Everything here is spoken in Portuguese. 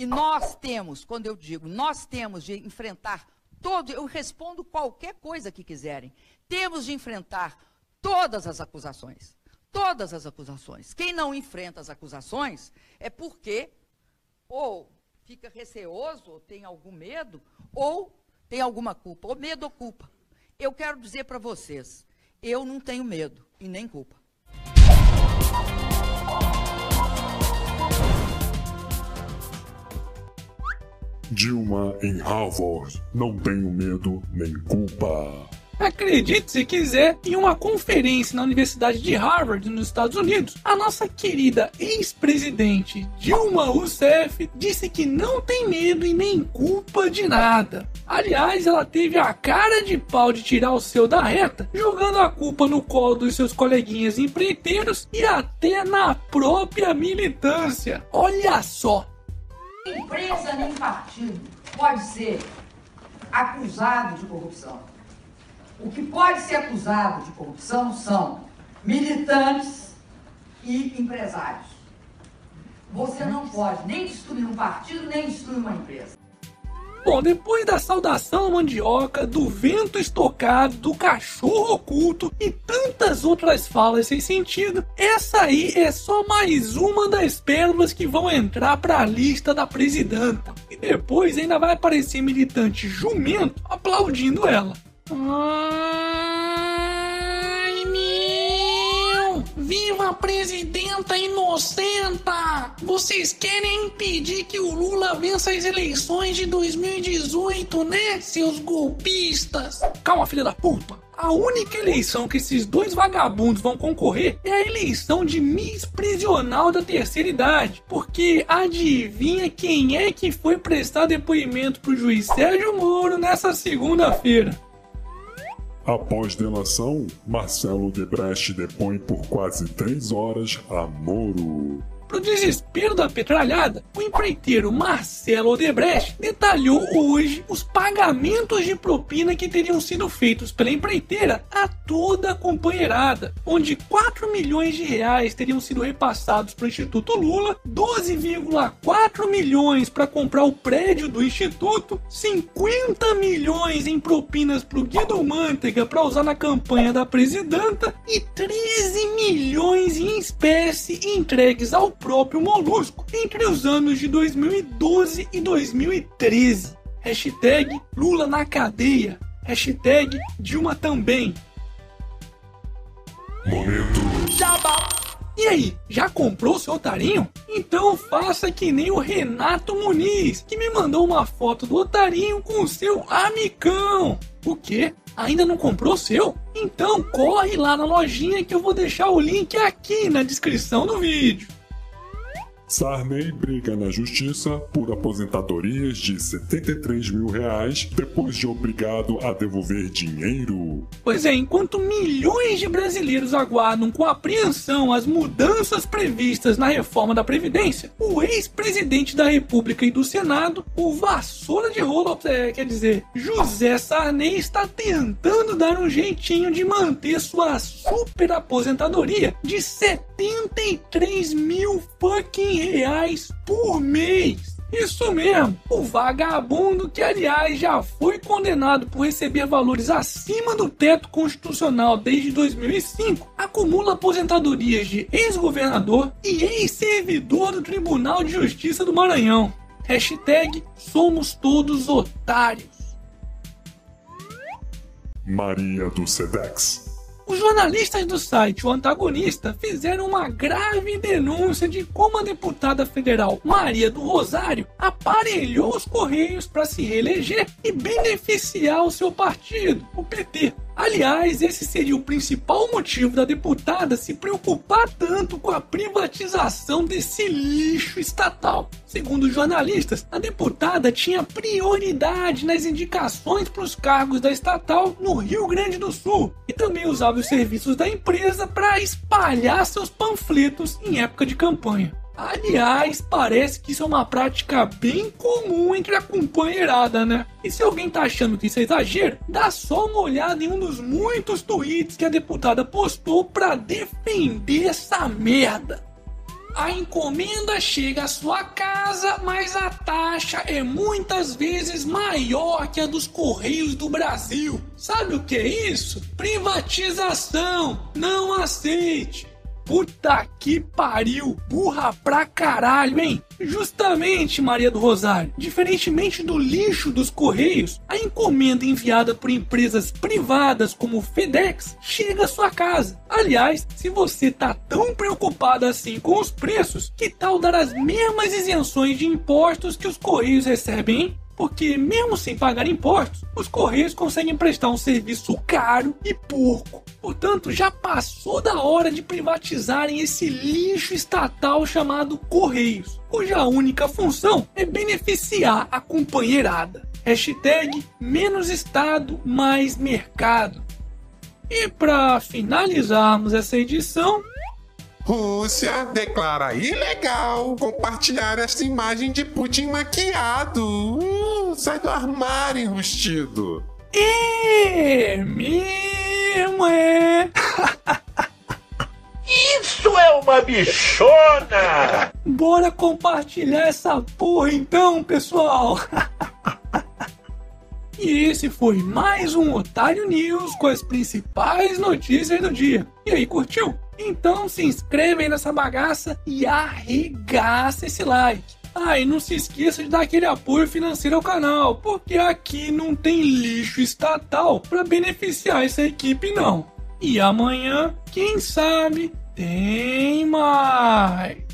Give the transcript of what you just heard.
E nós temos, quando eu digo, nós temos de enfrentar todo, eu respondo qualquer coisa que quiserem. Temos de enfrentar todas as acusações. Todas as acusações. Quem não enfrenta as acusações é porque ou fica receoso, ou tem algum medo, ou tem alguma culpa, ou medo ou culpa. Eu quero dizer para vocês, eu não tenho medo e nem culpa. Dilma em Harvard. Não tenho medo nem culpa. Acredite se quiser, em uma conferência na Universidade de Harvard, nos Estados Unidos, a nossa querida ex-presidente Dilma Rousseff disse que não tem medo e nem culpa de nada. Aliás, ela teve a cara de pau de tirar o seu da reta, jogando a culpa no colo dos seus coleguinhas empreiteiros e até na própria militância. Olha só! Empresa nem partido pode ser acusado de corrupção. O que pode ser acusado de corrupção são militantes e empresários. Você não pode nem destruir um partido, nem destruir uma empresa. Bom, depois da saudação mandioca, do vento estocado, do cachorro oculto e tantas outras falas sem sentido, essa aí é só mais uma das pérolas que vão entrar para a lista da presidenta. E depois ainda vai aparecer militante jumento aplaudindo ela. Ai, Viva a presidenta inocenta! Vocês querem impedir que o Lula vença as eleições de 2018, né, seus golpistas? Calma, filha da puta! A única eleição que esses dois vagabundos vão concorrer é a eleição de Miss Prisional da terceira idade. Porque adivinha quem é que foi prestar depoimento pro juiz Sérgio Moro nessa segunda-feira? Após delação, Marcelo Debrecht depõe por quase três horas a Moro. Pro desespero da petralhada, o empreiteiro Marcelo Odebrecht detalhou hoje os pagamentos de propina que teriam sido feitos pela empreiteira a toda a companheirada, onde 4 milhões de reais teriam sido repassados para o Instituto Lula, 12,4 milhões para comprar o prédio do Instituto, 50 milhões em propinas para o Guido Mantega para usar na campanha da presidenta e 13 milhões em espécie entregues ao próprio Molusco entre os anos de 2012 e 2013. Hashtag Lula na cadeia. Hashtag Dilma também. Momento. E aí, já comprou seu otarinho? Então faça que nem o Renato Muniz, que me mandou uma foto do otarinho com o seu amicão. O quê? Ainda não comprou o seu? Então corre lá na lojinha que eu vou deixar o link aqui na descrição do vídeo. Sarney briga na justiça por aposentadorias de 73 mil reais depois de obrigado a devolver dinheiro. Pois é, enquanto milhões de brasileiros aguardam com apreensão as mudanças previstas na reforma da Previdência, o ex-presidente da República e do Senado, o vassoura de rolo, é, quer dizer, José Sarney, está tentando dar um jeitinho de manter sua super aposentadoria de 73 mil fucking reais por mês. Isso mesmo, o vagabundo que, aliás, já foi condenado por receber valores acima do teto constitucional desde 2005, acumula aposentadorias de ex-governador e ex-servidor do Tribunal de Justiça do Maranhão. Hashtag somos todos otários. Maria do Sedex. Os jornalistas do site O Antagonista fizeram uma grave denúncia de como a deputada federal Maria do Rosário aparelhou os Correios para se reeleger e beneficiar o seu partido, o PT. Aliás, esse seria o principal motivo da deputada se preocupar tanto com a privatização desse lixo estatal. Segundo os jornalistas, a deputada tinha prioridade nas indicações para os cargos da estatal no Rio Grande do Sul e também usava os serviços da empresa para espalhar seus panfletos em época de campanha. Aliás, parece que isso é uma prática bem comum entre a companheirada, né? E se alguém tá achando que isso é exagero, dá só uma olhada em um dos muitos tweets que a deputada postou para defender essa merda. A encomenda chega à sua casa, mas a taxa é muitas vezes maior que a dos Correios do Brasil. Sabe o que é isso? Privatização! Não aceite! Puta que pariu! Burra pra caralho, hein? Justamente, Maria do Rosário, diferentemente do lixo dos Correios, a encomenda enviada por empresas privadas como FedEx chega à sua casa. Aliás, se você tá tão preocupado assim com os preços, que tal dar as mesmas isenções de impostos que os Correios recebem, hein? Porque mesmo sem pagar impostos, os Correios conseguem prestar um serviço caro e porco. Portanto, já passou da hora de privatizarem esse lixo estatal chamado Correios, cuja única função é beneficiar a companheirada. Hashtag menos Estado, mais mercado. E para finalizarmos essa edição, Rússia declara ilegal compartilhar esta imagem de Putin maquiado. Sai do armário enrustido. É mesmo, é. Isso é uma bichona! Bora compartilhar essa porra então, pessoal! e esse foi mais um Otário News com as principais notícias do dia. E aí, curtiu? Então se inscreve aí nessa bagaça e arregaça esse like. Ah, e não se esqueça de dar aquele apoio financeiro ao canal, porque aqui não tem lixo estatal para beneficiar essa equipe não. E amanhã, quem sabe, tem mais.